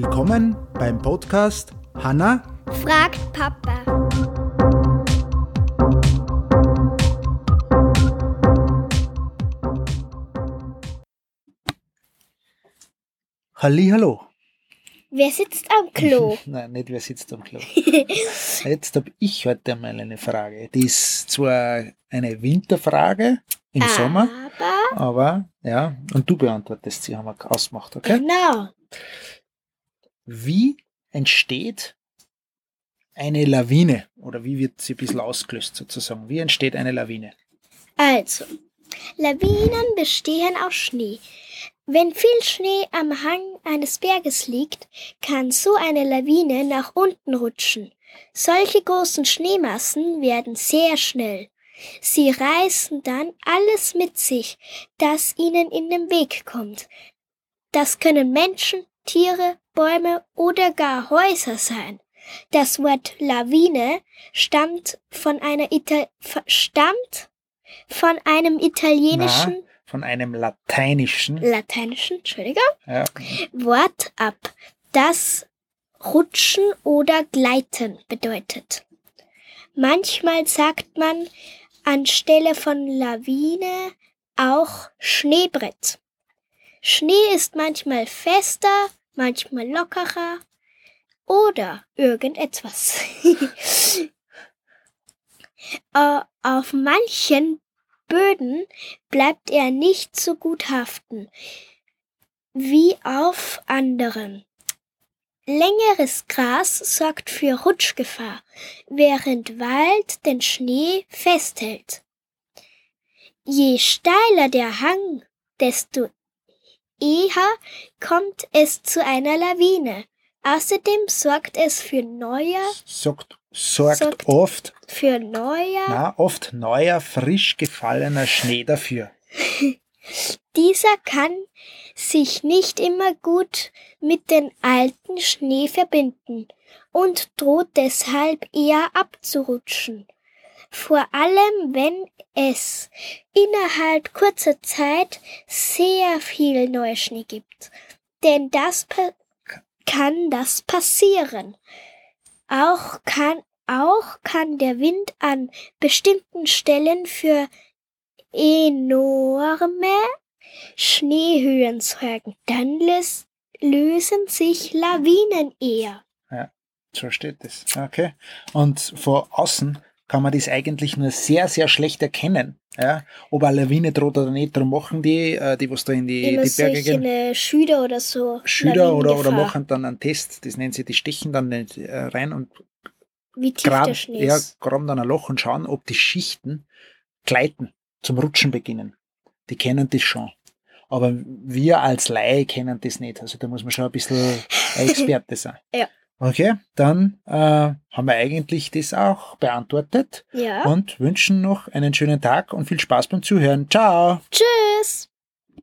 Willkommen beim Podcast Hanna fragt Papa. Hallo. Wer sitzt am Klo? Nein, nicht wer sitzt am Klo. Jetzt habe ich heute mal eine Frage. Die ist zwar eine Winterfrage im Ah. Sommer, Aber aber ja, und du beantwortest sie, haben wir ausgemacht, okay? genau. Wie entsteht eine Lawine oder wie wird sie ein bisschen ausgelöst sozusagen? Wie entsteht eine Lawine? Also, Lawinen bestehen aus Schnee. Wenn viel Schnee am Hang eines Berges liegt, kann so eine Lawine nach unten rutschen. Solche großen Schneemassen werden sehr schnell. Sie reißen dann alles mit sich, das ihnen in den Weg kommt. Das können Menschen, Tiere, Bäume oder gar Häuser sein. Das Wort Lawine stammt von einer Ita stammt von einem italienischen, Von einem lateinischen lateinischen, Entschuldigung, ja, Wort ab, das rutschen oder gleiten bedeutet. Manchmal sagt man anstelle von Lawine auch Schneebrett. Schnee ist manchmal fester, manchmal lockerer oder irgendetwas. Äh, Auf manchen Böden bleibt er nicht so gut haften wie auf anderen. Längeres Gras sorgt für Rutschgefahr, während Wald den Schnee festhält. Je steiler der Hang, desto eher kommt es zu einer Lawine. Außerdem sorgt es für neuer, sagt, sorgt Sorgt- oft, für neuer, na, oft neuer, frisch gefallener Schnee dafür. Dieser kann sich nicht immer gut mit den alten Schnee verbinden und droht deshalb eher abzurutschen. Vor allem, wenn es innerhalb kurzer Zeit sehr viel Neuschnee gibt. Denn das kann das passieren. Auch kann, auch kann der Wind an bestimmten Stellen für enorme Schneehöhen sorgen. Dann lös lösen sich Lawinen eher. So steht es. Okay. Und von außen kann man das eigentlich nur sehr, sehr schlecht erkennen. Ja? Ob eine Lawine droht oder nicht. Darum machen die, äh, die was da in die, Immer die Berge gehen, eine Schüler oder so. Schüler oder, oder machen dann einen Test. Das nennen sie, die stechen dann nicht, äh, rein und Wie tief der graben, Schnee ja, graben dann ein Loch und schauen, ob die Schichten gleiten, zum Rutschen beginnen. Die kennen das schon. Aber wir als Laie kennen das nicht. Also da muss man schon ein bisschen Experte sein. Ja. Okay, dann äh, haben wir eigentlich das auch beantwortet Ja. und wünschen noch einen schönen Tag und viel Spaß beim Zuhören. Ciao! Tschüss.